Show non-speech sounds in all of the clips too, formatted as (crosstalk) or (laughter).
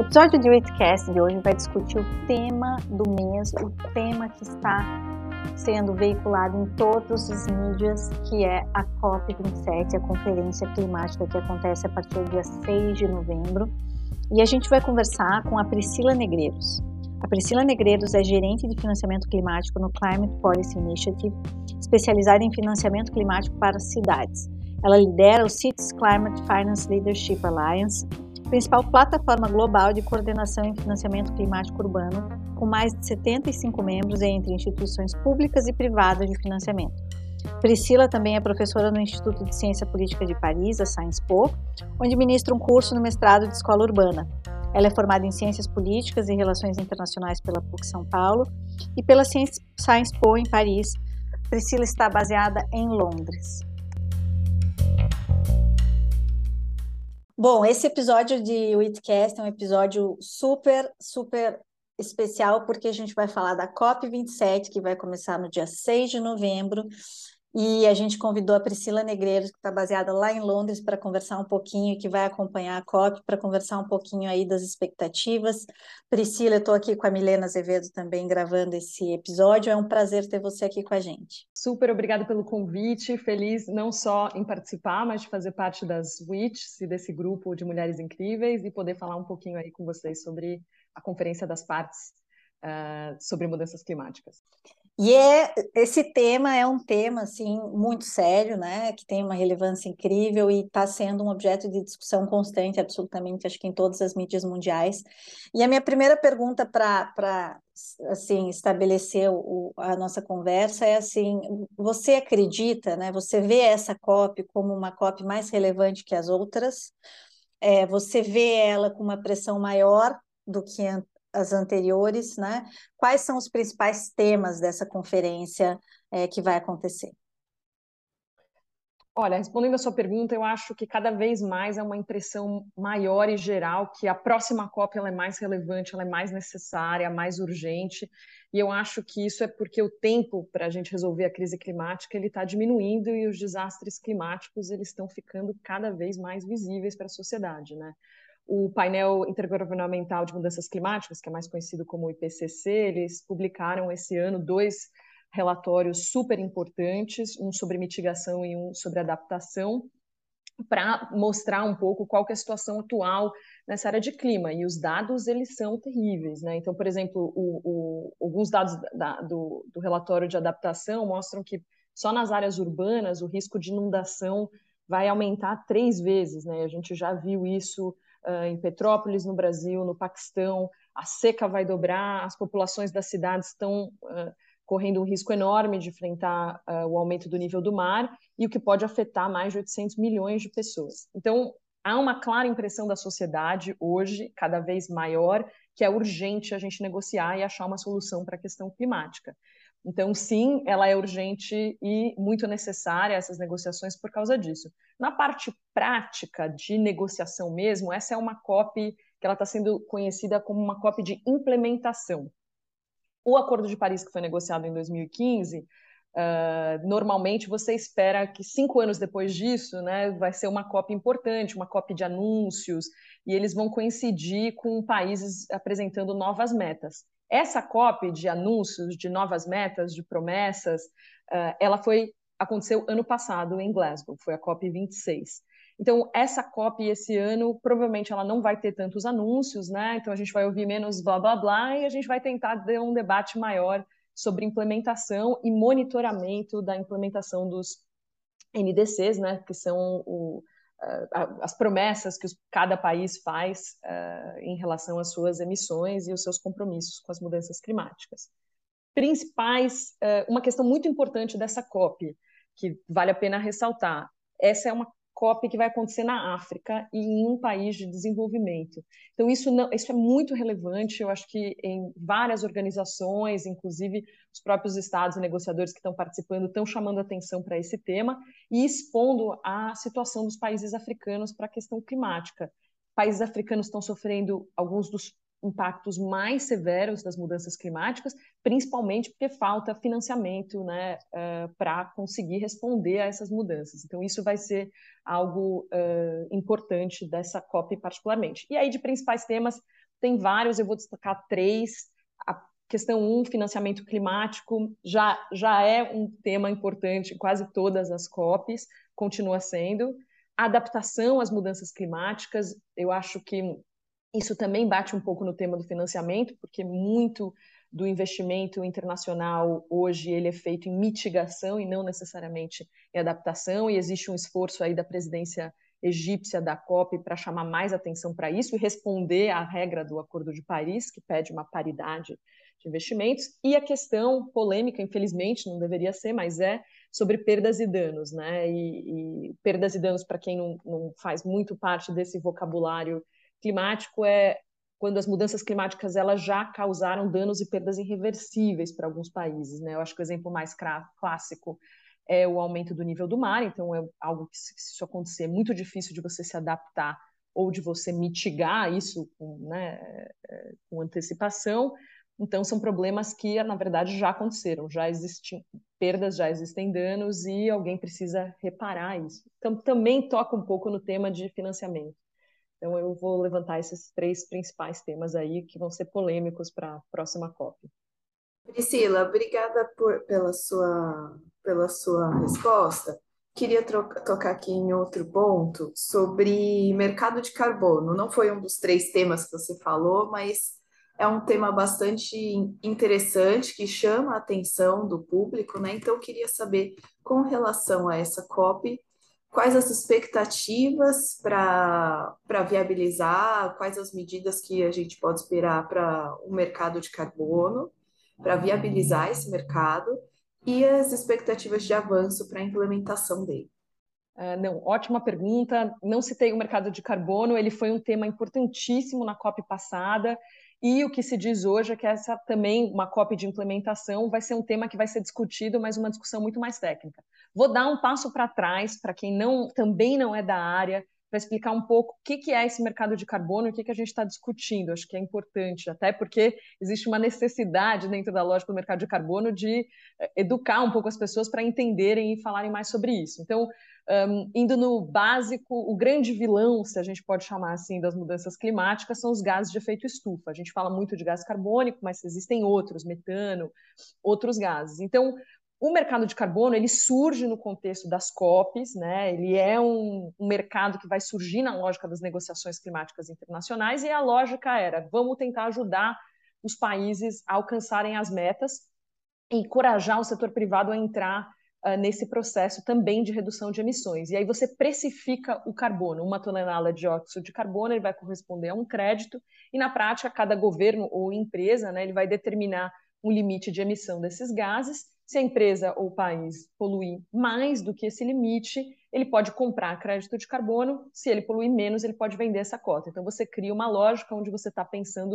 O episódio de Witcast de hoje vai discutir o tema do mês, o tema que está sendo veiculado em todos os mídias, que é a COP27, a Conferência Climática que acontece a partir do dia 6 de novembro. E a gente vai conversar com a Priscila Negreiros. A Priscila Negreiros é gerente de financiamento climático no Climate Policy Initiative, especializada em financiamento climático para cidades. Ela lidera o Cities Climate Finance Leadership Alliance, principal plataforma global de coordenação em financiamento climático urbano, com mais de 75 membros entre instituições públicas e privadas de financiamento. Priscila também é professora no Instituto de Ciência Política de Paris, a Sciences Po, onde ministra um curso no mestrado de Escola Urbana. Ela é formada em Ciências Políticas e Relações Internacionais pela PUC São Paulo e pela Sciences Po em Paris. Priscila está baseada em Londres. Bom, esse episódio de Witcast é um episódio super, super especial, porque a gente vai falar da COP27, que vai começar no dia 6 de novembro, e a gente convidou a Priscila Negreiros, que está baseada lá em Londres, para conversar um pouquinho, que vai acompanhar a COP, para conversar um pouquinho aí das expectativas. Priscila, eu estou aqui com a Milena Azevedo também gravando esse episódio. É um prazer ter você aqui com a gente. Super obrigada pelo convite. Feliz não só em participar, mas de fazer parte das WITs e desse grupo de mulheres incríveis e poder falar um pouquinho aí com vocês sobre a Conferência das Partes uh, sobre mudanças climáticas. E é, esse tema é um tema assim muito sério, né, que tem uma relevância incrível e está sendo um objeto de discussão constante, absolutamente, acho que em todas as mídias mundiais. E a minha primeira pergunta para assim estabelecer o, a nossa conversa é assim: você acredita, né? Você vê essa COP como uma COP mais relevante que as outras? É, você vê ela com uma pressão maior do que as anteriores, né? Quais são os principais temas dessa conferência é, que vai acontecer? Olha, respondendo a sua pergunta, eu acho que cada vez mais é uma impressão maior e geral que a próxima COP ela é mais relevante, ela é mais necessária, mais urgente, e eu acho que isso é porque o tempo para a gente resolver a crise climática ele está diminuindo e os desastres climáticos eles estão ficando cada vez mais visíveis para a sociedade, né? O painel intergovernamental de mudanças climáticas, que é mais conhecido como IPCC, eles publicaram esse ano dois relatórios super importantes, um sobre mitigação e um sobre adaptação, para mostrar um pouco qual é a situação atual nessa área de clima. E os dados, eles são terríveis. Né? Então, por exemplo, o, o, alguns dados da, do, do relatório de adaptação mostram que só nas áreas urbanas o risco de inundação vai aumentar três vezes. Né? A gente já viu isso uh, em Petrópolis, no Brasil, no Paquistão, a seca vai dobrar, as populações das cidades estão uh, correndo um risco enorme de enfrentar uh, o aumento do nível do mar e o que pode afetar mais de 800 milhões de pessoas. Então, há uma clara impressão da sociedade hoje, cada vez maior, que é urgente a gente negociar e achar uma solução para a questão climática. Então, sim, ela é urgente e muito necessária, essas negociações, por causa disso. Na parte prática de negociação mesmo, essa é uma COP que ela está sendo conhecida como uma COP de implementação. O Acordo de Paris, que foi negociado em 2015, uh, normalmente você espera que cinco anos depois disso né, vai ser uma COP importante, uma COP de anúncios, e eles vão coincidir com países apresentando novas metas. Essa COP de anúncios, de novas metas, de promessas, uh, ela foi aconteceu ano passado em Glasgow, foi a COP 26. Então, essa COP esse ano, provavelmente ela não vai ter tantos anúncios, né? Então, a gente vai ouvir menos blá blá blá e a gente vai tentar ter um debate maior sobre implementação e monitoramento da implementação dos NDCs, né? Que são o, as promessas que cada país faz uh, em relação às suas emissões e os seus compromissos com as mudanças climáticas. principais, uh, uma questão muito importante dessa COP, que vale a pena ressaltar. Essa é uma COP que vai acontecer na África e em um país de desenvolvimento. Então, isso, não, isso é muito relevante. Eu acho que em várias organizações, inclusive os próprios estados e negociadores que estão participando, estão chamando atenção para esse tema e expondo a situação dos países africanos para a questão climática. Países africanos estão sofrendo alguns dos impactos mais severos das mudanças climáticas, principalmente porque falta financiamento né, uh, para conseguir responder a essas mudanças. Então, isso vai ser algo uh, importante dessa COP, particularmente. E aí, de principais temas, tem vários, eu vou destacar três. A questão um, financiamento climático, já, já é um tema importante em quase todas as COPs, continua sendo. A adaptação às mudanças climáticas, eu acho que isso também bate um pouco no tema do financiamento, porque muito do investimento internacional hoje ele é feito em mitigação e não necessariamente em adaptação, e existe um esforço aí da presidência egípcia da COP para chamar mais atenção para isso e responder à regra do Acordo de Paris, que pede uma paridade de investimentos, e a questão polêmica, infelizmente, não deveria ser, mas é sobre perdas e danos, né? E, e perdas e danos, para quem não, não faz muito parte desse vocabulário climático é quando as mudanças climáticas elas já causaram danos e perdas irreversíveis para alguns países. Né? Eu acho que o exemplo mais clássico é o aumento do nível do mar, então é algo que, se isso acontecer, é muito difícil de você se adaptar ou de você mitigar isso com, né, é, com antecipação. Então, são problemas que, na verdade, já aconteceram, já existem perdas, já existem danos e alguém precisa reparar isso. Então, também toca um pouco no tema de financiamento. Então, eu vou levantar esses três principais temas aí que vão ser polêmicos para a próxima COP. Priscila, obrigada por, pela, sua, pela sua resposta. Queria troca, tocar aqui em outro ponto sobre mercado de carbono. Não foi um dos três temas que você falou, mas é um tema bastante interessante que chama a atenção do público, né? Então, queria saber, com relação a essa COP, quais as expectativas para viabilizar, quais as medidas que a gente pode esperar para o mercado de carbono, para viabilizar esse mercado, e as expectativas de avanço para a implementação dele. Uh, não, ótima pergunta. Não citei o mercado de carbono, ele foi um tema importantíssimo na COP passada. E o que se diz hoje é que essa também, uma COP de implementação, vai ser um tema que vai ser discutido, mas uma discussão muito mais técnica. Vou dar um passo para trás, para quem não, também não é da área, para explicar um pouco o que, que é esse mercado de carbono e o que, que a gente está discutindo. Acho que é importante, até porque existe uma necessidade dentro da lógica do mercado de carbono de eh, educar um pouco as pessoas para entenderem e falarem mais sobre isso. Então, um, indo no básico, o grande vilão, se a gente pode chamar assim, das mudanças climáticas são os gases de efeito estufa. A gente fala muito de gás carbônico, mas existem outros, metano, outros gases. Então, o mercado de carbono ele surge no contexto das COPs, né? Ele é um, um, mercado que vai surgir na lógica das negociações climáticas internacionais e a lógica era vamos tentar ajudar os países a alcançarem as metas e encorajar o setor privado a entrar uh, nesse processo também de redução de emissões. E aí você precifica o carbono, uma tonelada de dióxido de carbono ele vai corresponder a um crédito e na prática cada governo ou empresa, né, ele vai determinar um limite de emissão desses gases se a empresa ou o país poluir mais do que esse limite, ele pode comprar crédito de carbono. Se ele poluir menos, ele pode vender essa cota. Então, você cria uma lógica onde você está pensando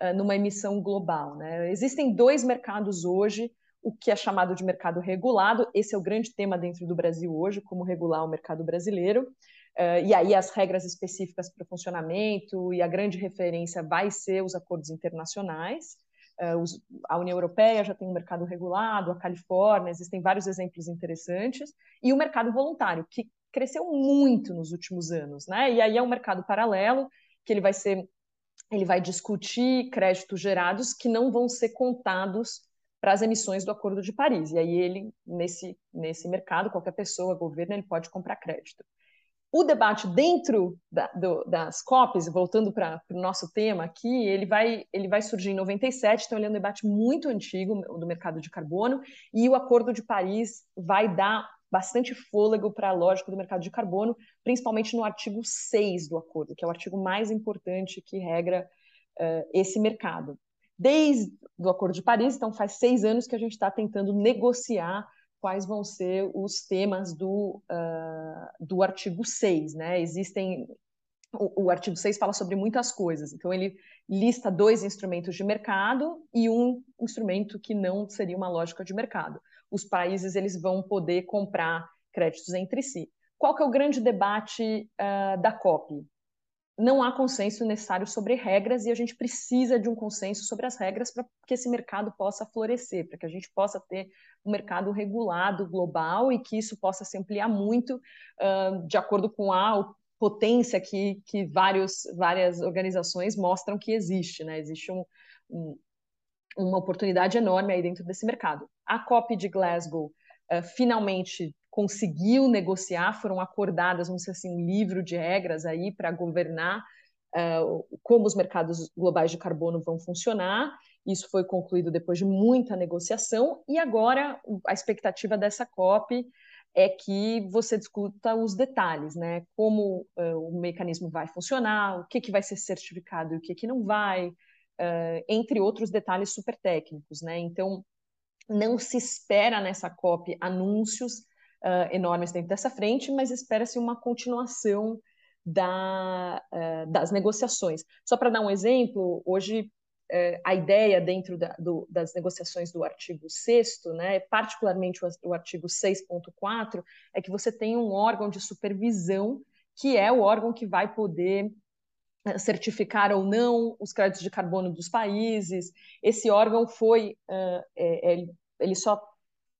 uh, numa emissão global. Né? Existem dois mercados hoje, o que é chamado de mercado regulado. Esse é o grande tema dentro do Brasil hoje, como regular o mercado brasileiro. Uh, e aí as regras específicas para o funcionamento e a grande referência vai ser os acordos internacionais. Uh, os, a União Europeia já tem um mercado regulado, a Califórnia, existem vários exemplos interessantes, e o mercado voluntário, que cresceu muito nos últimos anos, né? E aí é um mercado paralelo, que ele vai ser, ele vai discutir créditos gerados que não vão ser contados para as emissões do Acordo de Paris. E aí ele, nesse, nesse mercado, qualquer pessoa, governo, ele pode comprar crédito o debate dentro da, do, das COPs, voltando para o nosso tema aqui, ele vai, ele vai surgir em 97, então ele é um debate muito antigo do mercado de carbono, e o Acordo de Paris vai dar bastante fôlego para a lógica do mercado de carbono, principalmente no artigo 6 do acordo, que é o artigo mais importante que regra uh, esse mercado. Desde o Acordo de Paris, então faz seis anos que a gente está tentando negociar quais vão ser os temas do, uh, do artigo 6. Né? Existem. O, o artigo 6 fala sobre muitas coisas, então ele lista dois instrumentos de mercado e um instrumento que não seria uma lógica de mercado. Os países eles vão poder comprar créditos entre si. Qual que é o grande debate uh, da COP? Não há consenso necessário sobre regras e a gente precisa de um consenso sobre as regras para que esse mercado possa florescer, para que a gente possa ter um mercado regulado global e que isso possa se ampliar muito uh, de acordo com a potência que, que vários, várias organizações mostram que existe. Né? Existe um, um, uma oportunidade enorme aí dentro desse mercado. A COP de Glasgow uh, finalmente conseguiu negociar, foram acordadas, vamos dizer assim, um livro de regras aí para governar uh, como os mercados globais de carbono vão funcionar. Isso foi concluído depois de muita negociação e agora a expectativa dessa COP é que você discuta os detalhes, né? Como uh, o mecanismo vai funcionar, o que, que vai ser certificado e o que, que não vai, uh, entre outros detalhes super técnicos, né? Então, não se espera nessa COP anúncios uh, enormes dentro dessa frente, mas espera-se uma continuação da, uh, das negociações. Só para dar um exemplo, hoje uh, a ideia dentro da, do, das negociações do artigo 6 né, particularmente o, o artigo 6.4, é que você tem um órgão de supervisão que é o órgão que vai poder certificar ou não os créditos de carbono dos países. Esse órgão foi, uh, ele só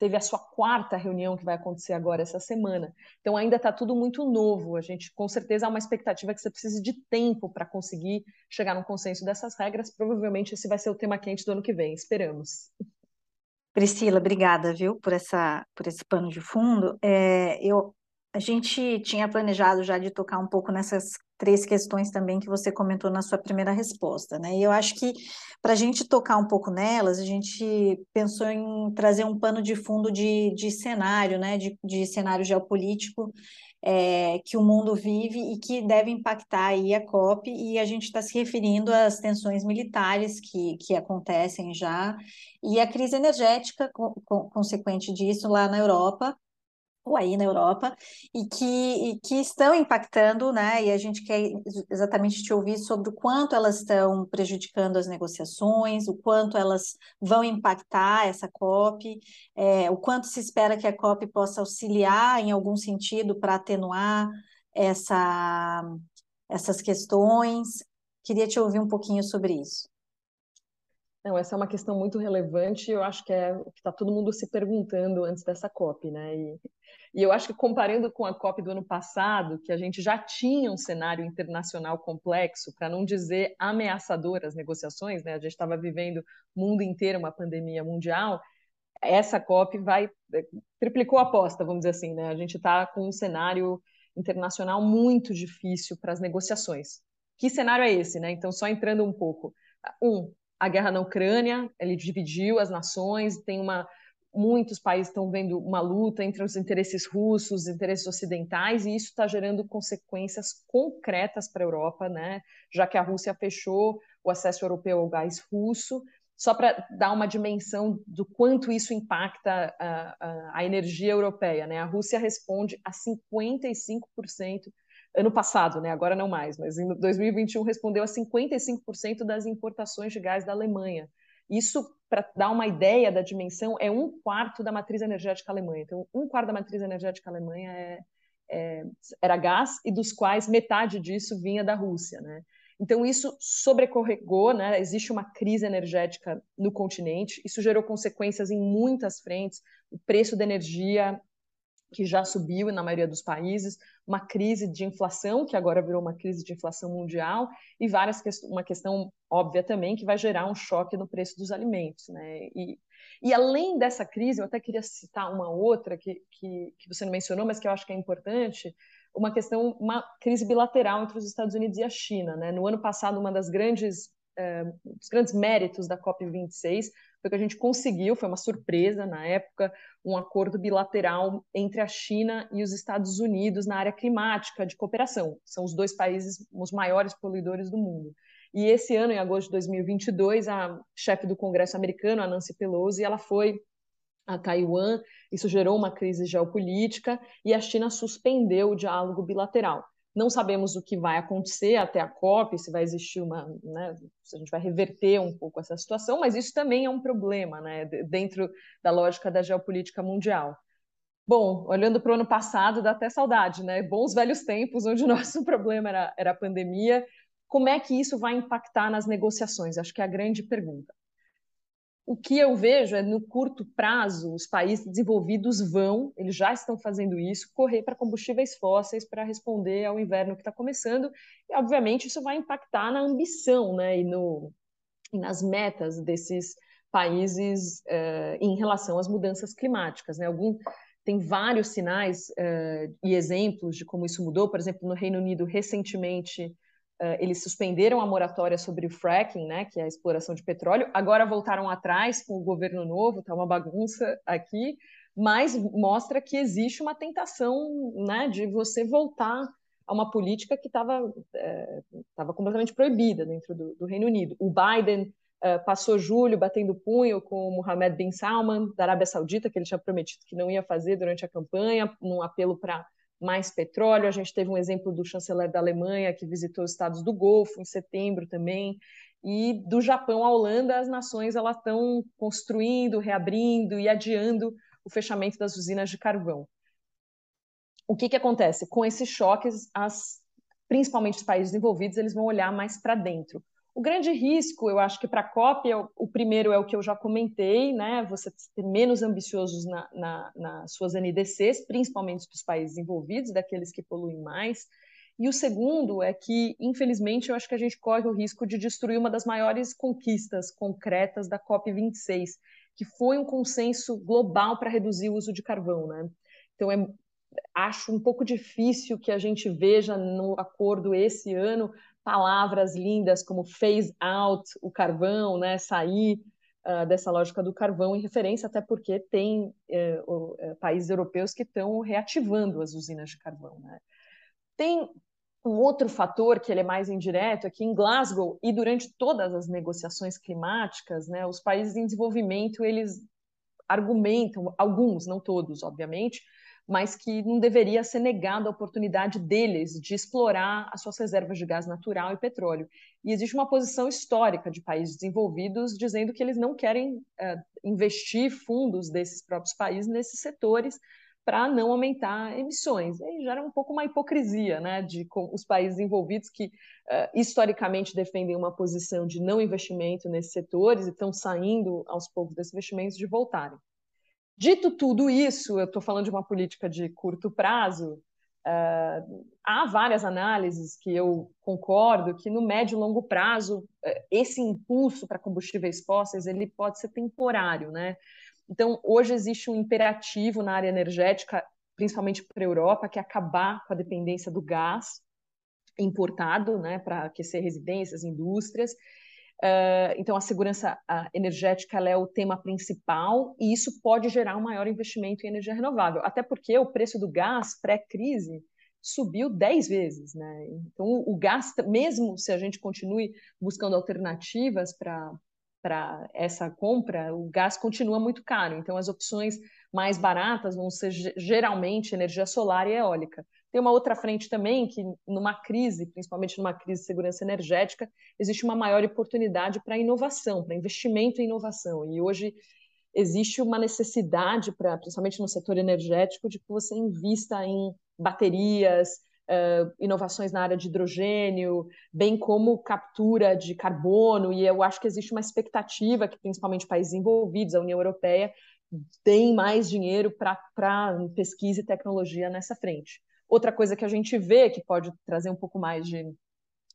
teve a sua quarta reunião que vai acontecer agora essa semana. Então ainda está tudo muito novo. A gente com certeza há uma expectativa que você precise de tempo para conseguir chegar num consenso dessas regras. Provavelmente esse vai ser o tema quente do ano que vem. Esperamos. Priscila, obrigada, viu, por essa por esse pano de fundo. É, eu a gente tinha planejado já de tocar um pouco nessas três questões também que você comentou na sua primeira resposta, né? E eu acho que para a gente tocar um pouco nelas, a gente pensou em trazer um pano de fundo de, de cenário, né? De, de cenário geopolítico é, que o mundo vive e que deve impactar aí a COP, e a gente está se referindo às tensões militares que, que acontecem já, e a crise energética co consequente disso lá na Europa, ou aí na Europa, e que, e que estão impactando, né? E a gente quer exatamente te ouvir sobre o quanto elas estão prejudicando as negociações, o quanto elas vão impactar essa COP, é, o quanto se espera que a COP possa auxiliar em algum sentido para atenuar essa, essas questões. Queria te ouvir um pouquinho sobre isso. Não, essa é uma questão muito relevante, eu acho que é o que está todo mundo se perguntando antes dessa COP, né? E, e, eu acho que comparando com a COP do ano passado, que a gente já tinha um cenário internacional complexo, para não dizer ameaçador as negociações, né? A gente estava vivendo o mundo inteiro uma pandemia mundial, essa COP vai é, triplicou a aposta, vamos dizer assim, né? A gente está com um cenário internacional muito difícil para as negociações. Que cenário é esse, né? Então, só entrando um pouco. Um, a guerra na Ucrânia, ele dividiu as nações, tem uma muitos países estão vendo uma luta entre os interesses russos, os interesses ocidentais, e isso está gerando consequências concretas para a Europa, né? já que a Rússia fechou o acesso europeu ao gás russo, só para dar uma dimensão do quanto isso impacta a, a, a energia europeia. Né? A Rússia responde a 55% ano passado, né? agora não mais, mas em 2021 respondeu a 55% das importações de gás da Alemanha. Isso, para dar uma ideia da dimensão, é um quarto da matriz energética alemã. Então, um quarto da matriz energética alemã é, é, era gás, e dos quais metade disso vinha da Rússia. Né? Então, isso sobrecorregou, né? existe uma crise energética no continente, isso gerou consequências em muitas frentes. O preço da energia que já subiu na maioria dos países, uma crise de inflação, que agora virou uma crise de inflação mundial, e várias uma questão óbvia também, que vai gerar um choque no preço dos alimentos. Né? E, e além dessa crise, eu até queria citar uma outra que, que, que você não mencionou, mas que eu acho que é importante, uma questão, uma crise bilateral entre os Estados Unidos e a China. Né? No ano passado, uma das grandes, eh, dos grandes méritos da COP26 foi que a gente conseguiu, foi uma surpresa na época, um acordo bilateral entre a China e os Estados Unidos na área climática de cooperação. São os dois países os maiores poluidores do mundo. E esse ano, em agosto de 2022, a chefe do Congresso americano, a Nancy Pelosi, ela foi a Taiwan, isso gerou uma crise geopolítica e a China suspendeu o diálogo bilateral. Não sabemos o que vai acontecer até a COP, se vai existir uma, né, se a gente vai reverter um pouco essa situação, mas isso também é um problema, né, dentro da lógica da geopolítica mundial. Bom, olhando para o ano passado, dá até saudade, né? Bons velhos tempos, onde o nosso (laughs) problema era, era a pandemia. Como é que isso vai impactar nas negociações? Acho que é a grande pergunta. O que eu vejo é, no curto prazo, os países desenvolvidos vão, eles já estão fazendo isso, correr para combustíveis fósseis para responder ao inverno que está começando. E, obviamente, isso vai impactar na ambição né, e, no, e nas metas desses países uh, em relação às mudanças climáticas. Né? Algum, tem vários sinais uh, e exemplos de como isso mudou. Por exemplo, no Reino Unido, recentemente, eles suspenderam a moratória sobre o fracking, né, que é a exploração de petróleo. Agora voltaram atrás com o governo novo, está uma bagunça aqui, mas mostra que existe uma tentação, né, de você voltar a uma política que estava é, completamente proibida dentro do, do, Reino Unido. O Biden uh, passou julho batendo punho com o Mohammed bin Salman da Arábia Saudita, que ele tinha prometido que não ia fazer durante a campanha, num apelo para mais petróleo. A gente teve um exemplo do chanceler da Alemanha, que visitou os estados do Golfo em setembro também. E do Japão à Holanda, as nações estão construindo, reabrindo e adiando o fechamento das usinas de carvão. O que, que acontece? Com esses choques, as, principalmente os países envolvidos, eles vão olhar mais para dentro. O grande risco, eu acho que para a COP, é o, primeiro é o que eu já comentei, né? Você ter menos ambiciosos na, na, nas suas NDCs, principalmente dos países envolvidos, daqueles que poluem mais. E o segundo é que, infelizmente, eu acho que a gente corre o risco de destruir uma das maiores conquistas concretas da COP26, que foi um consenso global para reduzir o uso de carvão, né? Então, é, acho um pouco difícil que a gente veja no acordo esse ano palavras lindas como phase out o carvão, né, sair uh, dessa lógica do carvão em referência até porque tem uh, países europeus que estão reativando as usinas de carvão. Né. Tem um outro fator que ele é mais indireto é que em Glasgow e durante todas as negociações climáticas, né, os países em desenvolvimento eles argumentam, alguns, não todos, obviamente, mas que não deveria ser negada a oportunidade deles de explorar as suas reservas de gás natural e petróleo. E existe uma posição histórica de países desenvolvidos dizendo que eles não querem uh, investir fundos desses próprios países nesses setores para não aumentar emissões. E aí gera um pouco uma hipocrisia né, de os países envolvidos que uh, historicamente defendem uma posição de não investimento nesses setores e estão saindo aos poucos desses investimentos de voltarem. Dito tudo isso, eu estou falando de uma política de curto prazo, uh, há várias análises que eu concordo que no médio e longo prazo uh, esse impulso para combustíveis fósseis ele pode ser temporário, né? Então hoje existe um imperativo na área energética, principalmente para a Europa, que é acabar com a dependência do gás importado, né, para aquecer residências, indústrias, Uh, então, a segurança energética é o tema principal e isso pode gerar um maior investimento em energia renovável, até porque o preço do gás pré-crise subiu 10 vezes. Né? Então, o gás, mesmo se a gente continue buscando alternativas para essa compra, o gás continua muito caro. Então, as opções mais baratas vão ser geralmente energia solar e eólica. Tem uma outra frente também que, numa crise, principalmente numa crise de segurança energética, existe uma maior oportunidade para inovação, para investimento em inovação. E hoje existe uma necessidade, para, principalmente no setor energético, de que você invista em baterias, uh, inovações na área de hidrogênio, bem como captura de carbono. E eu acho que existe uma expectativa que, principalmente países envolvidos, a União Europeia, deem mais dinheiro para pesquisa e tecnologia nessa frente. Outra coisa que a gente vê que pode trazer um pouco mais de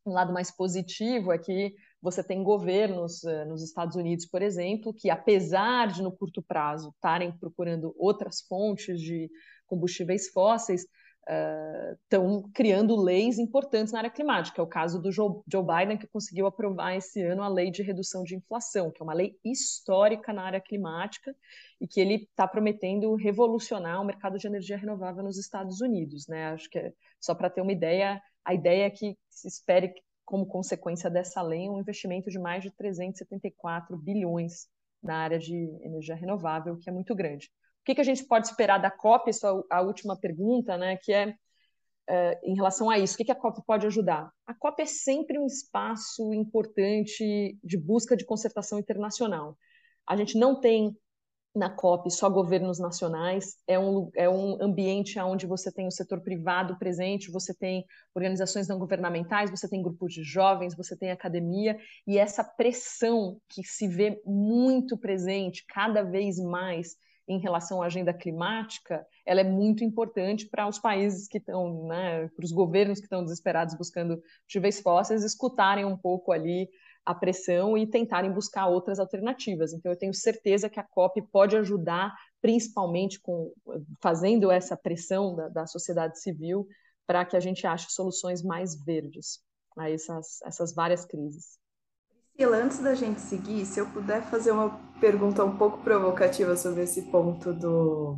um lado mais positivo é que você tem governos uh, nos Estados Unidos, por exemplo, que apesar de no curto prazo estarem procurando outras fontes de combustíveis fósseis, estão uh, criando leis importantes na área climática. É o caso do Joe, Joe, Biden, que conseguiu aprovar esse ano a lei de redução de inflação, que é uma lei histórica na área climática e que ele está prometendo revolucionar o mercado de energia renovável nos Estados Unidos. Né? Acho que é, só para ter uma ideia, a ideia é que se espere como consequência dessa lei, um investimento de mais de 374 bilhões na área de energia renovável, que é muito grande. O que, que a gente pode esperar da COP? Isso é a última pergunta, né, que é, é em relação a isso. O que, que a COP pode ajudar? A COP é sempre um espaço importante de busca de concertação internacional. A gente não tem na COP só governos nacionais, é um, é um ambiente onde você tem o setor privado presente, você tem organizações não governamentais, você tem grupos de jovens, você tem academia, e essa pressão que se vê muito presente cada vez mais em relação à agenda climática, ela é muito importante para os países que estão, né, para os governos que estão desesperados buscando combustíveis fósseis, escutarem um pouco ali a pressão e tentarem buscar outras alternativas. Então, eu tenho certeza que a COP pode ajudar, principalmente com fazendo essa pressão da, da sociedade civil, para que a gente ache soluções mais verdes a essas, essas várias crises. Priscila, antes da gente seguir, se eu puder fazer uma pergunta um pouco provocativa sobre esse ponto do,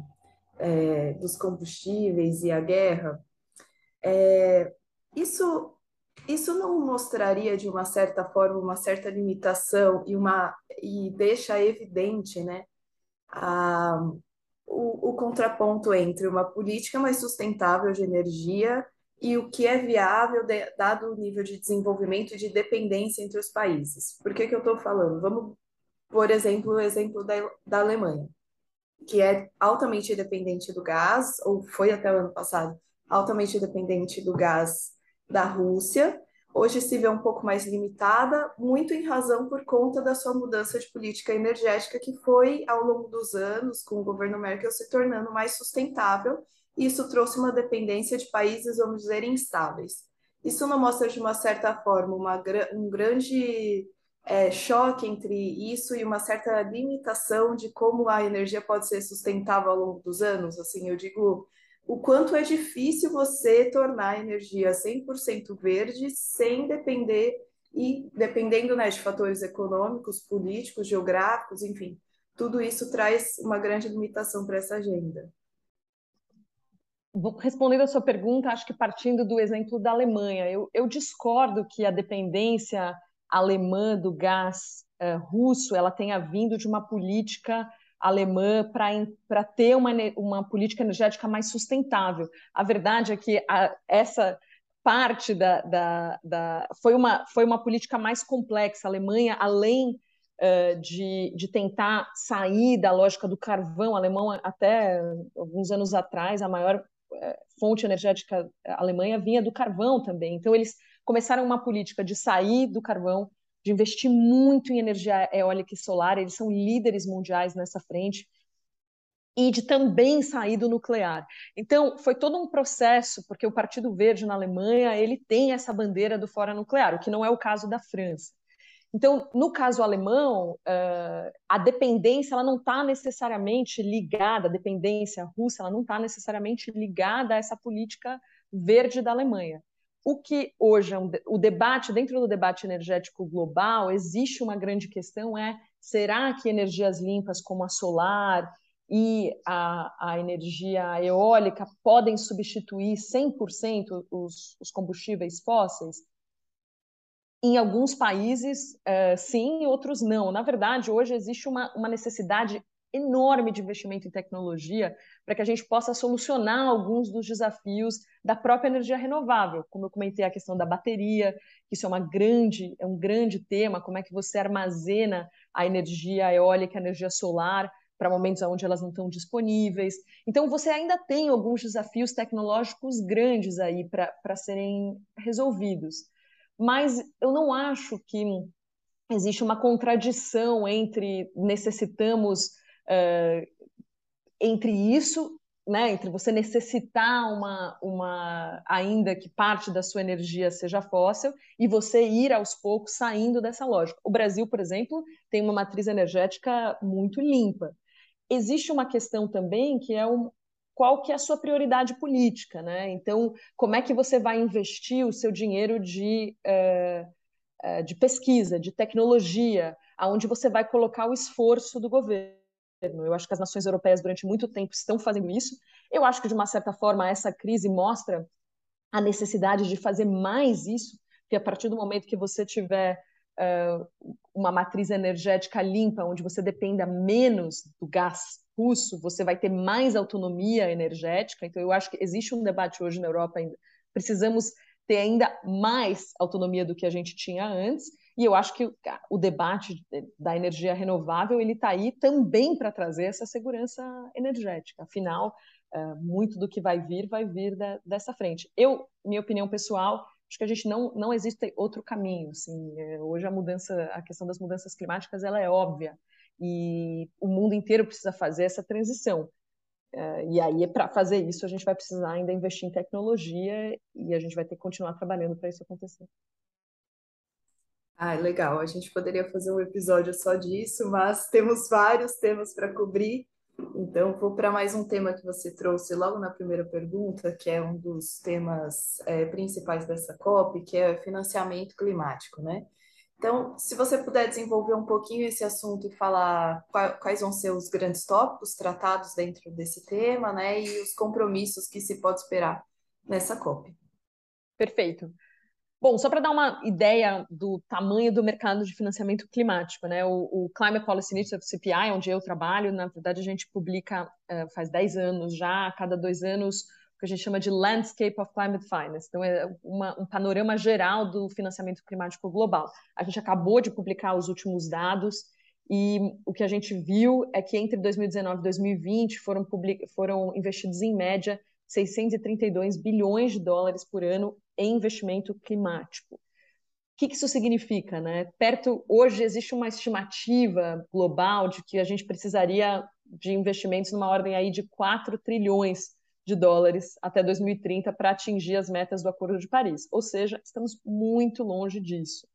é, dos combustíveis e a guerra, é, isso isso não mostraria de uma certa forma uma certa limitação e uma e deixa evidente, né, a, o, o contraponto entre uma política mais sustentável de energia e o que é viável de, dado o nível de desenvolvimento e de dependência entre os países. Por que que eu estou falando? Vamos, por exemplo, o exemplo da, da Alemanha, que é altamente dependente do gás, ou foi até o ano passado, altamente dependente do gás da Rússia, hoje se vê um pouco mais limitada, muito em razão por conta da sua mudança de política energética, que foi, ao longo dos anos, com o governo Merkel, se tornando mais sustentável, isso trouxe uma dependência de países, vamos dizer, instáveis. Isso não mostra, de uma certa forma, uma, um grande é, choque entre isso e uma certa limitação de como a energia pode ser sustentável ao longo dos anos? Assim, eu digo o quanto é difícil você tornar a energia 100% verde sem depender e dependendo né, de fatores econômicos, políticos, geográficos, enfim, tudo isso traz uma grande limitação para essa agenda. Respondendo a sua pergunta, acho que partindo do exemplo da Alemanha, eu, eu discordo que a dependência alemã do gás uh, russo ela tenha vindo de uma política alemã para ter uma, uma política energética mais sustentável. A verdade é que a, essa parte da, da, da, foi, uma, foi uma política mais complexa. A Alemanha, além uh, de, de tentar sair da lógica do carvão, alemão até alguns anos atrás, a maior fonte energética alemã vinha do carvão também. Então, eles começaram uma política de sair do carvão, de investir muito em energia eólica e solar, eles são líderes mundiais nessa frente, e de também sair do nuclear. Então, foi todo um processo, porque o Partido Verde na Alemanha, ele tem essa bandeira do fora nuclear, o que não é o caso da França. Então, no caso alemão, a dependência ela não está necessariamente ligada, a dependência russa ela não está necessariamente ligada a essa política verde da Alemanha o que hoje é um, o debate, dentro do debate energético global, existe uma grande questão: é será que energias limpas como a solar e a, a energia eólica podem substituir 100% os, os combustíveis fósseis? Em alguns países, uh, sim, em outros não. Na verdade, hoje existe uma, uma necessidade enorme de investimento em tecnologia para que a gente possa solucionar alguns dos desafios da própria energia renovável. Como eu comentei, a questão da bateria, que isso é, uma grande, é um grande tema, como é que você armazena a energia eólica, a energia solar, para momentos onde elas não estão disponíveis. Então, você ainda tem alguns desafios tecnológicos grandes aí para serem resolvidos. Mas eu não acho que existe uma contradição entre necessitamos uh, entre isso, né, entre você necessitar uma, uma, ainda que parte da sua energia seja fóssil, e você ir aos poucos saindo dessa lógica. O Brasil, por exemplo, tem uma matriz energética muito limpa. Existe uma questão também que é um, qual que é a sua prioridade política, né? Então, como é que você vai investir o seu dinheiro de, uh, de pesquisa, de tecnologia, aonde você vai colocar o esforço do governo? Eu acho que as nações europeias durante muito tempo estão fazendo isso. Eu acho que de uma certa forma essa crise mostra a necessidade de fazer mais isso, que a partir do momento que você tiver uh, uma matriz energética limpa, onde você dependa menos do gás russo, você vai ter mais autonomia energética. Então, eu acho que existe um debate hoje na Europa ainda. Precisamos ter ainda mais autonomia do que a gente tinha antes. E eu acho que o debate da energia renovável ele está aí também para trazer essa segurança energética. Afinal, muito do que vai vir vai vir dessa frente. Eu, minha opinião pessoal, acho que a gente não não existe outro caminho. Assim, é, hoje a mudança, a questão das mudanças climáticas, ela é óbvia e o mundo inteiro precisa fazer essa transição. É, e aí, para fazer isso, a gente vai precisar ainda investir em tecnologia e a gente vai ter que continuar trabalhando para isso acontecer. Ah, legal. A gente poderia fazer um episódio só disso, mas temos vários temas para cobrir. Então, vou para mais um tema que você trouxe logo na primeira pergunta, que é um dos temas é, principais dessa COP, que é financiamento climático, né? Então, se você puder desenvolver um pouquinho esse assunto e falar quais vão ser os grandes tópicos tratados dentro desse tema, né, e os compromissos que se pode esperar nessa COP. Perfeito. Bom, só para dar uma ideia do tamanho do mercado de financiamento climático, né? O, o Climate Policy Initiative, CPI, onde eu trabalho, na verdade a gente publica uh, faz 10 anos já, a cada dois anos, que a gente chama de Landscape of Climate Finance. Então, é uma, um panorama geral do financiamento climático global. A gente acabou de publicar os últimos dados e o que a gente viu é que entre 2019 e 2020 foram, foram investidos em média 632 bilhões de dólares por ano em investimento climático. O que, isso significa? Né? Perto, hoje existe uma estimativa global de que a gente precisaria de investimentos numa ordem aí de 4 trilhões de dólares até 2030 para atingir as metas do Acordo de Paris. Ou seja, estamos muito longe disso.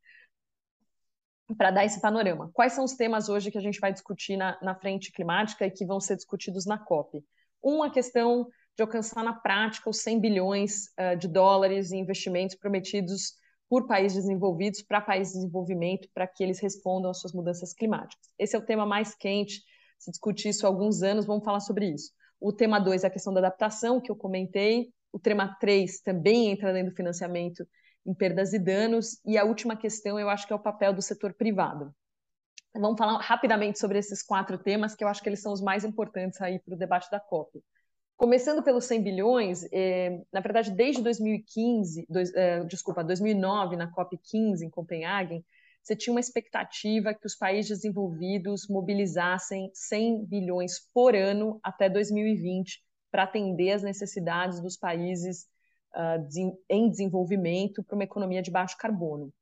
Para dar esse panorama, quais são os temas hoje que a gente vai discutir na, na frente climática e que vão ser discutidos na COP? Uma questão de alcançar na prática os 100 bilhões uh, de dólares em investimentos prometidos por países desenvolvidos para países de desenvolvimento para que eles respondam às suas mudanças climáticas. Esse é o tema mais quente, se discute isso há alguns anos, vamos falar sobre isso. O tema 2 é a questão da adaptação, que eu comentei. O tema 3 também entra dentro do financiamento em perdas e danos. E a última questão, eu acho que é o papel do setor privado. Vamos falar rapidamente sobre esses quatro temas, que eu acho que eles são os mais importantes aí para o debate da COP. Começando pelos 100 bilhões, eh, na verdade, desde 2015, dois, eh, desculpa, 2009, na COP15 em Copenhague, você tinha uma expectativa que os países desenvolvidos mobilizassem 100 bilhões por ano até 2020 para atender as necessidades dos países uh, em desenvolvimento para uma economia de baixo carbono.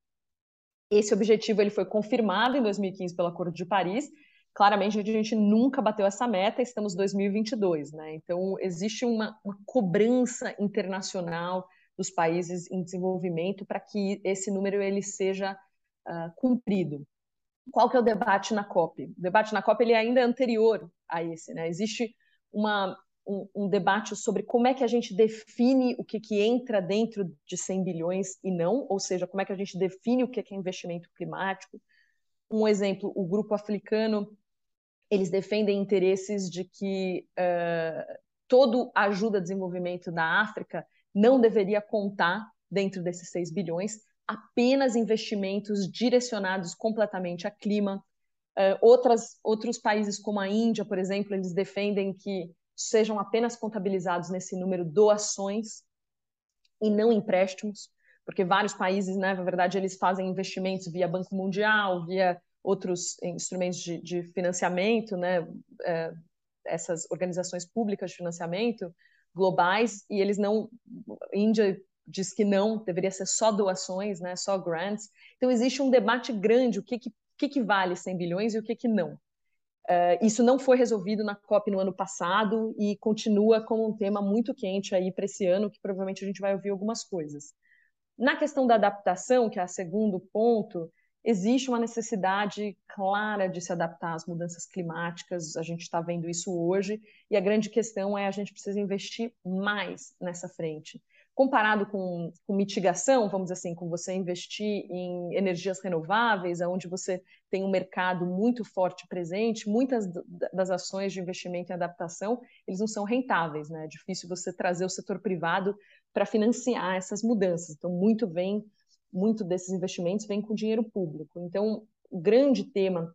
Esse objetivo ele foi confirmado em 2015 pelo Acordo de Paris claramente a gente nunca bateu essa meta, estamos em 2022, né? Então existe uma, uma cobrança internacional dos países em desenvolvimento para que esse número ele seja uh, cumprido. Qual que é o debate na COP? O debate na COP ele é ainda anterior a esse, né? Existe uma, um, um, debate sobre como é que a gente define o que, que entra dentro de 100 bilhões e não, ou seja, como é que a gente define o que é investimento climático. Um exemplo, o grupo africano eles defendem interesses de que uh, toda a ajuda ao desenvolvimento da África não deveria contar dentro desses 6 bilhões, apenas investimentos direcionados completamente a clima. Uh, outras, outros países, como a Índia, por exemplo, eles defendem que sejam apenas contabilizados nesse número doações e não empréstimos, porque vários países, né, na verdade, eles fazem investimentos via Banco Mundial, via outros instrumentos de, de financiamento, né, é, essas organizações públicas de financiamento globais, e eles não, Índia diz que não, deveria ser só doações, né, só grants. Então existe um debate grande, o que que, que, que vale 100 bilhões e o que que não. Uh, isso não foi resolvido na COP no ano passado e continua como um tema muito quente aí para esse ano, que provavelmente a gente vai ouvir algumas coisas. Na questão da adaptação, que é o segundo ponto, existe uma necessidade clara de se adaptar às mudanças climáticas, a gente está vendo isso hoje, e a grande questão é a gente precisa investir mais nessa frente. Comparado com, com mitigação, vamos dizer assim, com você investir em energias renováveis, onde você tem um mercado muito forte presente, muitas das ações de investimento em adaptação, eles não são rentáveis, né? É difícil você trazer o setor privado para financiar essas mudanças. Então, muito vem muito desses investimentos vem com dinheiro público. Então, o grande tema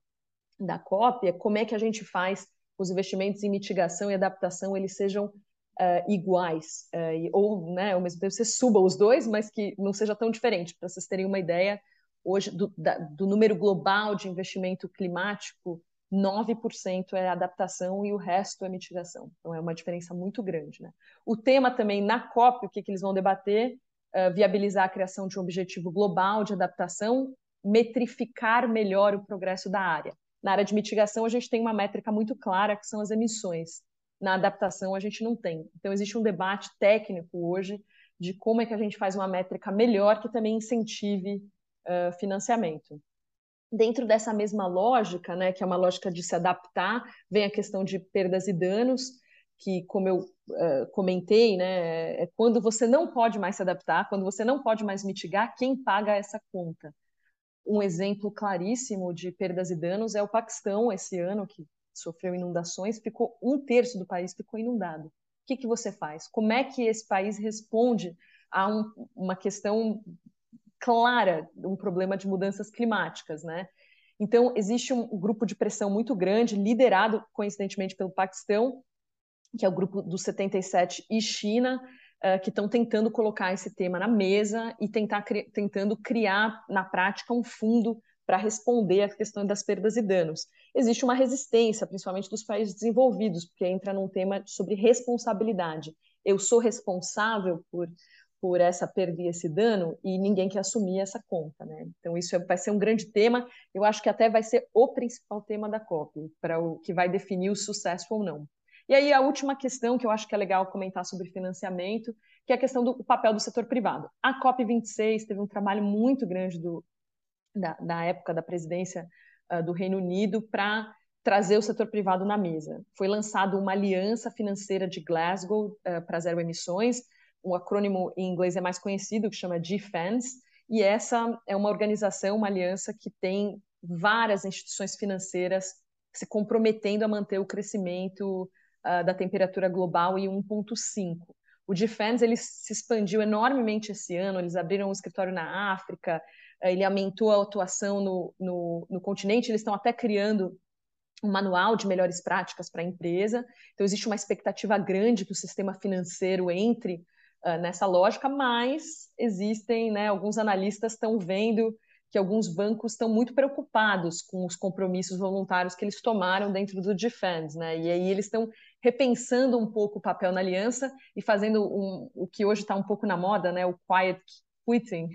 da COP é como é que a gente faz os investimentos em mitigação e adaptação eles sejam uh, iguais, uh, ou né, ao mesmo tempo você suba os dois, mas que não seja tão diferente. Para vocês terem uma ideia, hoje do, da, do número global de investimento climático, 9% é adaptação e o resto é mitigação. Então é uma diferença muito grande. Né? O tema também na COP, o que, que eles vão debater? Uh, viabilizar a criação de um objetivo global de adaptação, metrificar melhor o progresso da área. Na área de mitigação, a gente tem uma métrica muito clara, que são as emissões. Na adaptação, a gente não tem. Então, existe um debate técnico hoje de como é que a gente faz uma métrica melhor que também incentive uh, financiamento. Dentro dessa mesma lógica, né, que é uma lógica de se adaptar, vem a questão de perdas e danos, que, como eu uh, comentei, né, é quando você não pode mais se adaptar, quando você não pode mais mitigar, quem paga essa conta? Um exemplo claríssimo de perdas e danos é o Paquistão, esse ano, que sofreu inundações, ficou um terço do país ficou inundado. O que, que você faz? Como é que esse país responde a um, uma questão clara, um problema de mudanças climáticas, né? Então, existe um grupo de pressão muito grande, liderado, coincidentemente, pelo Paquistão, que é o grupo dos 77 e China, uh, que estão tentando colocar esse tema na mesa e tentar cri tentando criar na prática um fundo para responder à questão das perdas e danos. Existe uma resistência, principalmente dos países desenvolvidos, porque entra num tema sobre responsabilidade. Eu sou responsável por por essa perda e esse dano e ninguém quer assumir essa conta, né? Então isso é, vai ser um grande tema. Eu acho que até vai ser o principal tema da COP para o que vai definir o sucesso ou não. E aí a última questão que eu acho que é legal comentar sobre financiamento, que é a questão do papel do setor privado. A COP26 teve um trabalho muito grande do, da, da época da presidência uh, do Reino Unido para trazer o setor privado na mesa. Foi lançada uma aliança financeira de Glasgow uh, para zero emissões, o acrônimo em inglês é mais conhecido, que chama GFANS, e essa é uma organização, uma aliança que tem várias instituições financeiras se comprometendo a manter o crescimento uh, da temperatura global em 1,5. O Defense ele se expandiu enormemente esse ano, eles abriram um escritório na África, ele aumentou a atuação no, no, no continente, eles estão até criando um manual de melhores práticas para a empresa. Então, existe uma expectativa grande que o sistema financeiro entre uh, nessa lógica, mas existem, né, alguns analistas estão vendo que alguns bancos estão muito preocupados com os compromissos voluntários que eles tomaram dentro do Defense, né? E aí eles estão repensando um pouco o papel na aliança e fazendo um, o que hoje está um pouco na moda, né? O quiet quitting,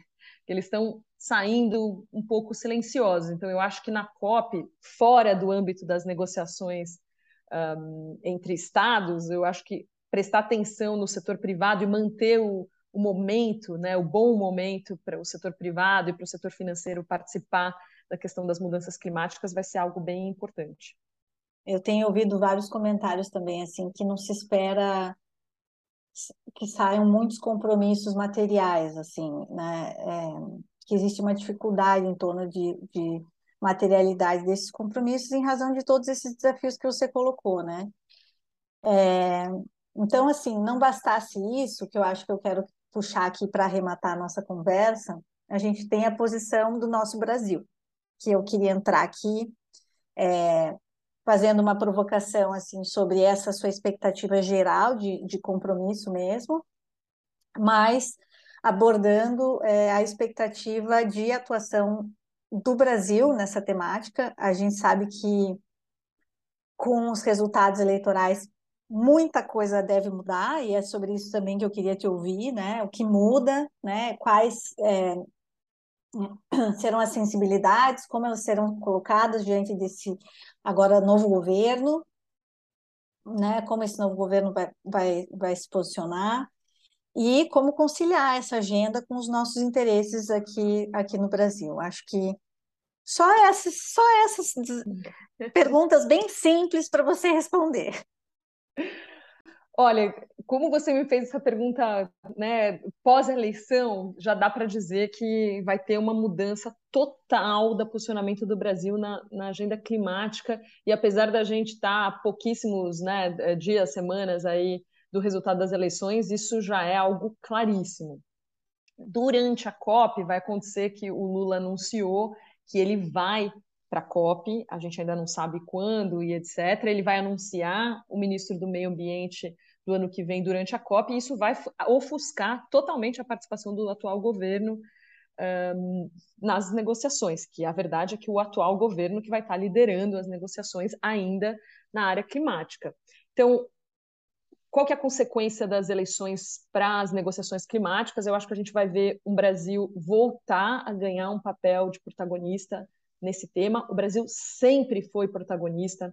eles estão saindo um pouco silenciosos. Então, eu acho que na COP, fora do âmbito das negociações um, entre estados, eu acho que prestar atenção no setor privado e manter o, o momento, né, o bom momento para o setor privado e para o setor financeiro participar da questão das mudanças climáticas vai ser algo bem importante. Eu tenho ouvido vários comentários também, assim, que não se espera que saiam muitos compromissos materiais, assim, né? É, que existe uma dificuldade em torno de, de materialidade desses compromissos em razão de todos esses desafios que você colocou, né? É, então, assim, não bastasse isso, que eu acho que eu quero puxar aqui para arrematar a nossa conversa, a gente tem a posição do nosso Brasil, que eu queria entrar aqui é, fazendo uma provocação assim sobre essa sua expectativa geral de, de compromisso mesmo, mas abordando é, a expectativa de atuação do Brasil nessa temática. A gente sabe que com os resultados eleitorais muita coisa deve mudar e é sobre isso também que eu queria te ouvir, né? O que muda, né? Quais é, (clears throat) serão as sensibilidades, como elas serão colocadas diante desse agora novo governo, né? Como esse novo governo vai, vai, vai se posicionar e como conciliar essa agenda com os nossos interesses aqui, aqui no Brasil. Acho que só essas, só essas (laughs) perguntas bem simples para você responder. Olha, como você me fez essa pergunta, né, pós-eleição, já dá para dizer que vai ter uma mudança total do posicionamento do Brasil na, na agenda climática. E apesar da gente estar tá pouquíssimos né, dias, semanas aí do resultado das eleições, isso já é algo claríssimo. Durante a COP, vai acontecer que o Lula anunciou que ele vai para a COP, a gente ainda não sabe quando e etc. Ele vai anunciar o ministro do Meio Ambiente do ano que vem durante a COP, e isso vai ofuscar totalmente a participação do atual governo um, nas negociações, que a verdade é que o atual governo que vai estar liderando as negociações ainda na área climática. Então, qual que é a consequência das eleições para as negociações climáticas? Eu acho que a gente vai ver um Brasil voltar a ganhar um papel de protagonista nesse tema. O Brasil sempre foi protagonista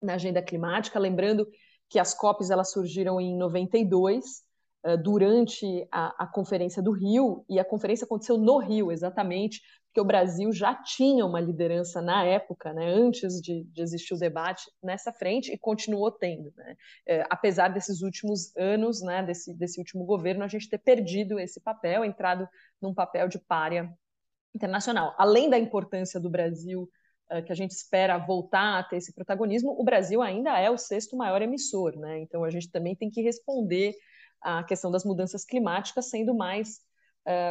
na agenda climática, lembrando que as COPs elas surgiram em 92, uh, durante a, a Conferência do Rio, e a conferência aconteceu no Rio, exatamente, porque o Brasil já tinha uma liderança na época, né, antes de, de existir o debate nessa frente, e continuou tendo. Né? É, apesar desses últimos anos, né, desse, desse último governo, a gente ter perdido esse papel, entrado num papel de párea internacional. Além da importância do Brasil, uh, que a gente espera voltar a ter esse protagonismo, o Brasil ainda é o sexto maior emissor. Né? Então, a gente também tem que responder à questão das mudanças climáticas sendo mais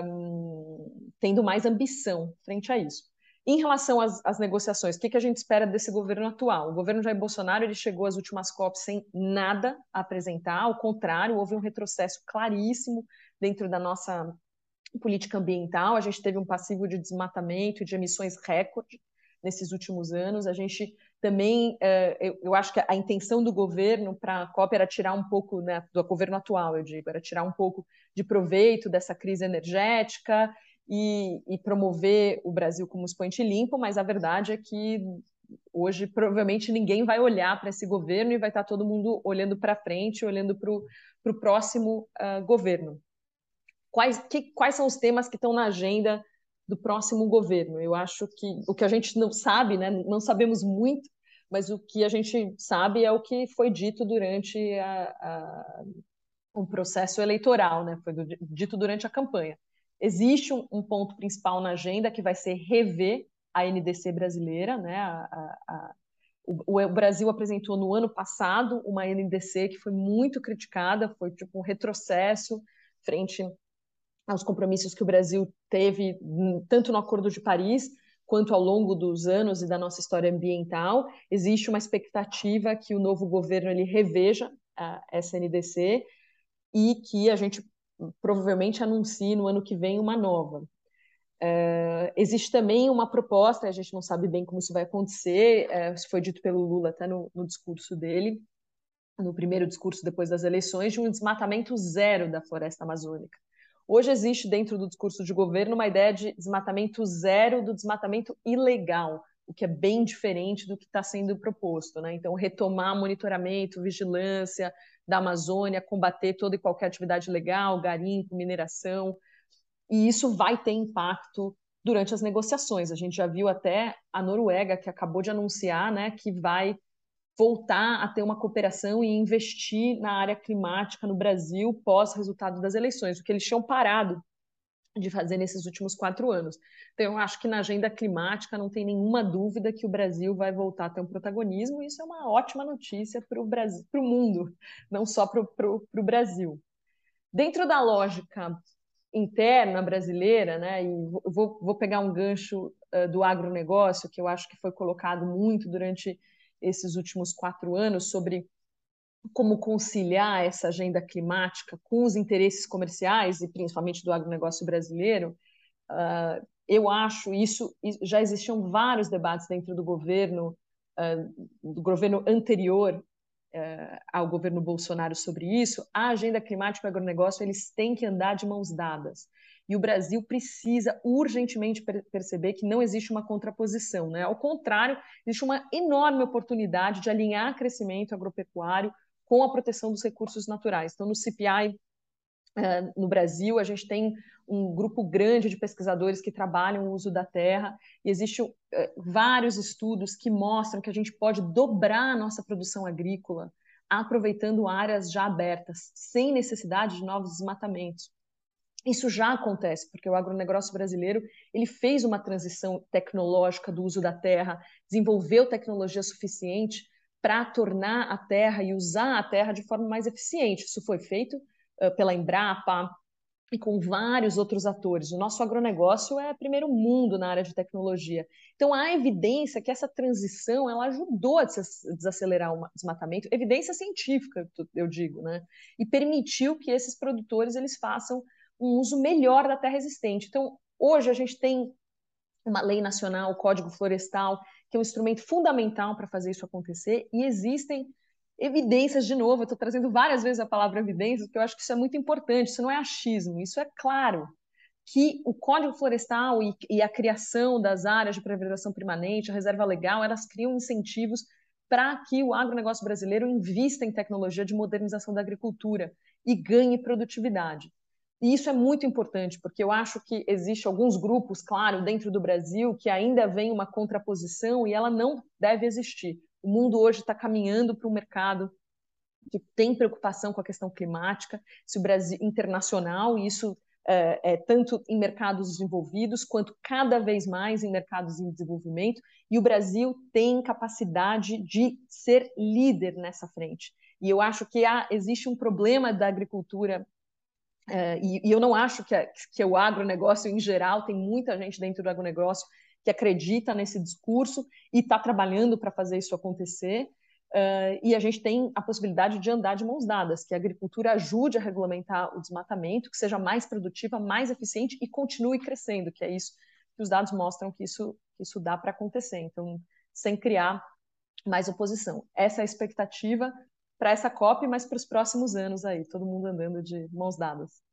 um, tendo mais ambição frente a isso. Em relação às, às negociações, o que, que, a gente espera desse governo atual? O governo Jair Bolsonaro ele chegou às últimas COPs sem nada a apresentar, ao contrário, houve um retrocesso claríssimo dentro da nossa política ambiental. A gente teve um passivo de desmatamento e de emissões recorde nesses últimos anos. A gente também, uh, eu, acho que a intenção do governo para a COP era tirar um pouco, né, do governo atual, eu digo, era tirar um pouco de proveito dessa crise energética e, e promover o Brasil como expoente limpo, mas a verdade é que hoje provavelmente ninguém vai olhar para esse governo e vai estar todo mundo olhando para frente, olhando para o próximo uh, governo. Quais, que, quais são os temas que estão na agenda do próximo governo. Eu acho que o que a gente não sabe, né, não sabemos muito, mas o que a gente sabe é o que foi dito durante a, a, um processo eleitoral, né, foi do, dito durante a campanha. Existe um, um, ponto principal na agenda que vai ser rever a NDC brasileira, né, a, o, o Brasil apresentou no ano passado uma NDC que foi muito criticada, foi tipo um retrocesso frente aos compromissos que o Brasil teve tanto no Acordo de Paris quanto ao longo dos anos e da nossa história ambiental. Existe uma expectativa que o novo governo ele reveja a SNDC e que a gente provavelmente anuncie no ano que vem uma nova. Uh, existe também uma proposta, a gente não sabe bem como isso vai acontecer, uh, isso foi dito pelo Lula até no, no discurso dele, no primeiro discurso depois das eleições, de um desmatamento zero da floresta amazônica. Hoje existe dentro do discurso de governo uma ideia de desmatamento zero, do desmatamento ilegal, o que é bem diferente do que está sendo proposto. Né? Então, retomar monitoramento, vigilância da Amazônia, combater toda e qualquer atividade ilegal, garimpo, mineração, e isso vai ter impacto durante as negociações. A gente já viu até a Noruega, que acabou de anunciar né, que vai voltar a ter uma cooperação e investir na área climática no Brasil pós resultado das eleições, o que eles tinham parado de fazer nesses últimos quatro anos. Então, eu acho que na agenda climática não tem nenhuma dúvida que o Brasil vai voltar a ter um protagonismo, e isso é uma ótima notícia para o Brasil, para o mundo, não só para o Brasil. Dentro da lógica interna brasileira, né, e vou, vou pegar um gancho uh, do agronegócio, que eu acho que foi colocado muito durante esses últimos quatro anos sobre como conciliar essa agenda climática com os interesses comerciais e principalmente do agronegócio brasileiro, uh, eu acho isso já existiam vários debates dentro do governo uh, do governo anterior uh, ao governo Bolsonaro sobre isso. A agenda climática e o agronegócio eles têm que andar de mãos dadas. E o Brasil precisa urgentemente perceber que não existe uma contraposição. Né? Ao contrário, existe uma enorme oportunidade de alinhar crescimento agropecuário com a proteção dos recursos naturais. Então, no CPI, eh, no Brasil, a gente tem um grupo grande de pesquisadores que trabalham o uso da terra, e existem eh, vários estudos que mostram que a gente pode dobrar a nossa produção agrícola aproveitando áreas já abertas, sem necessidade de novos desmatamentos. Isso já acontece, porque o agronegócio brasileiro ele fez uma transição tecnológica do uso da terra, desenvolveu tecnologia suficiente para tornar a terra e usar a terra de forma mais eficiente. Isso foi feito uh, pela Embrapa, e com vários outros atores. O nosso agronegócio é primeiro mundo na área de tecnologia. Então há evidência que essa transição ela ajudou a desacelerar o desmatamento, evidência científica, eu digo, né? E permitiu que esses produtores eles façam um uso melhor da terra existente. Então, hoje a gente tem uma lei nacional, o Código Florestal, que é um instrumento fundamental para fazer isso acontecer, e existem evidências, de novo, eu estou trazendo várias vezes a palavra evidências, porque eu acho que isso é muito importante, isso não é achismo, isso é claro que o Código Florestal e, e a criação das áreas de preservação permanente, a reserva legal, elas criam incentivos para que o agronegócio brasileiro invista em tecnologia de modernização da agricultura e ganhe produtividade. E isso é muito importante, porque eu acho que existe alguns grupos, claro, dentro do Brasil, que ainda vem uma contraposição e ela não deve existir. O mundo hoje está caminhando para um mercado que tem preocupação com a questão climática, se o Brasil internacional, e isso é, é, tanto em mercados desenvolvidos quanto cada vez mais em mercados em desenvolvimento, e o Brasil tem capacidade de ser líder nessa frente. E eu acho que há, existe um problema da agricultura, é, e, e, eu não acho que, que o agronegócio em geral, tem muita gente dentro do agronegócio que acredita nesse discurso e está trabalhando para fazer isso acontecer. Uh, e a gente tem a possibilidade de andar de mãos dadas, que a agricultura ajude a regulamentar o desmatamento, que seja mais produtiva, mais eficiente e continue crescendo, que é isso que os dados mostram que isso, que isso dá para acontecer. Então, sem criar mais oposição. Essa é a expectativa para essa COP, mas para os próximos anos aí, todo mundo andando de mãos dadas.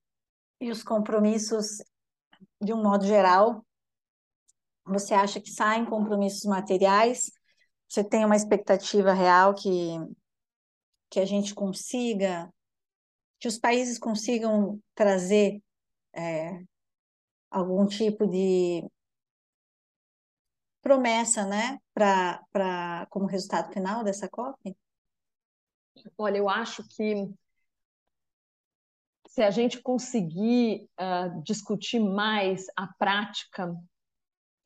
E os compromissos, de um modo geral, você acha que saem compromissos materiais? Você tem uma expectativa real que, que a gente consiga, que os países consigam trazer é, algum tipo de promessa, né, para como resultado final dessa COP? Olha, eu acho que se a gente conseguir uh, discutir mais a prática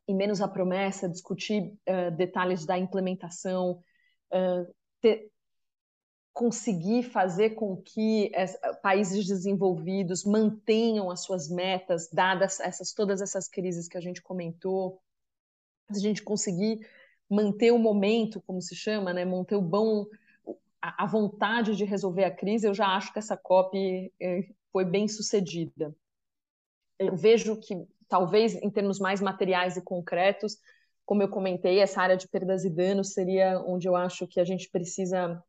e menos a promessa, discutir uh, detalhes da implementação, uh, ter, conseguir fazer com que países desenvolvidos mantenham as suas metas, dadas essas, todas essas crises que a gente comentou, se a gente conseguir manter o momento, como se chama, né, manter o bom, a, vontade de resolver a crise, eu já acho que essa COP eh, foi bem sucedida. Eu vejo que talvez em termos mais materiais e concretos, como eu comentei, essa área de perdas e danos seria onde eu acho que a gente precisa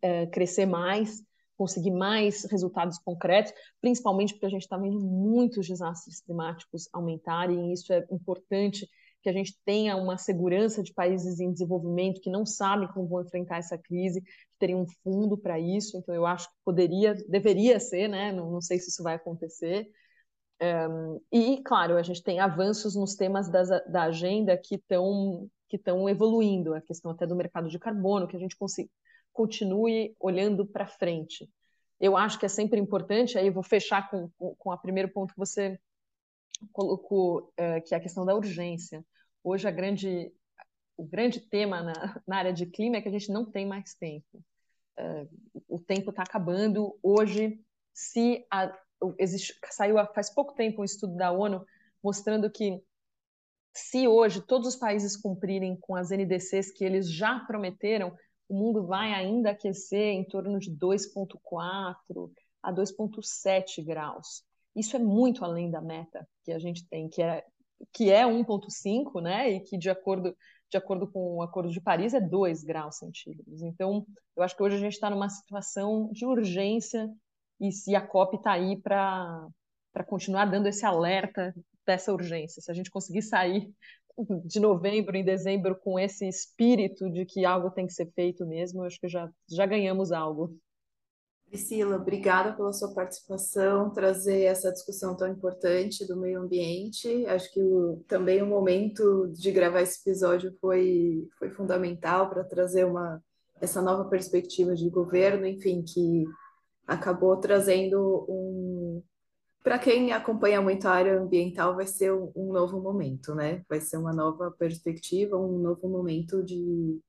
é, crescer mais, conseguir mais resultados concretos, principalmente porque a gente está vendo muitos desastres climáticos aumentarem, e isso é importante que a gente tenha uma segurança de países em desenvolvimento que não sabem como vão enfrentar essa crise, que teriam um fundo para isso. Então, eu acho que poderia, deveria ser, né? Não, não sei se isso vai acontecer, um, e, claro, a gente tem avanços nos temas das, da agenda que estão que estão evoluindo, a questão até do mercado de carbono, que a gente consiga, continue olhando para frente. Eu acho que é sempre importante, aí eu vou fechar com, com o primeiro ponto que você colocou, uh, que é a questão da urgência. Hoje, a grande, o grande tema na, (laughs) na área de clima é que a gente não tem mais tempo. Uh, o tempo está acabando. Hoje, se a, existe, saiu faz pouco tempo um estudo da ONU mostrando que se hoje todos os países cumprirem com as NDCs que eles já prometeram, o mundo vai ainda aquecer em torno de 2,4 a 2,7 graus. Isso é muito além da meta que a gente tem, que é, que é 1,5, né? E que, de acordo, de acordo com o Acordo de Paris, é 2 graus centígrados. Então, eu acho que hoje a gente está numa situação de urgência e se a COP está aí para continuar dando esse alerta dessa urgência. Se a gente conseguir sair de novembro em dezembro com esse espírito de que algo tem que ser feito mesmo, acho que já, já ganhamos algo. Priscila, obrigada pela sua participação, trazer essa discussão tão importante do meio ambiente. Acho que o, também o momento de gravar esse episódio foi, foi fundamental para trazer uma, essa nova perspectiva de governo, enfim, que acabou trazendo um. Para quem acompanha muito a área ambiental, vai ser um, um novo momento, né? Vai ser uma nova perspectiva, um novo momento de,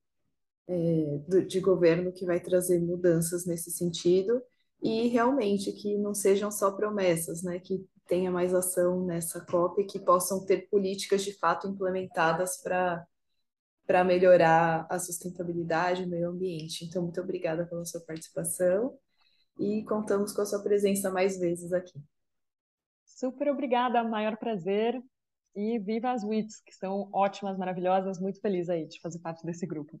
é, de governo que vai trazer mudanças nesse sentido. e realmente que não sejam só promessas, né? Que tenha mais ação nessa COP e que possam ter políticas de fato implementadas para para melhorar a sustentabilidade o meio ambiente. Então, muito obrigada pela sua participação e contamos com a sua presença mais vezes aqui. Super obrigada, maior prazer. E viva as WITs, que são ótimas, maravilhosas. Muito feliz aí de fazer parte desse grupo.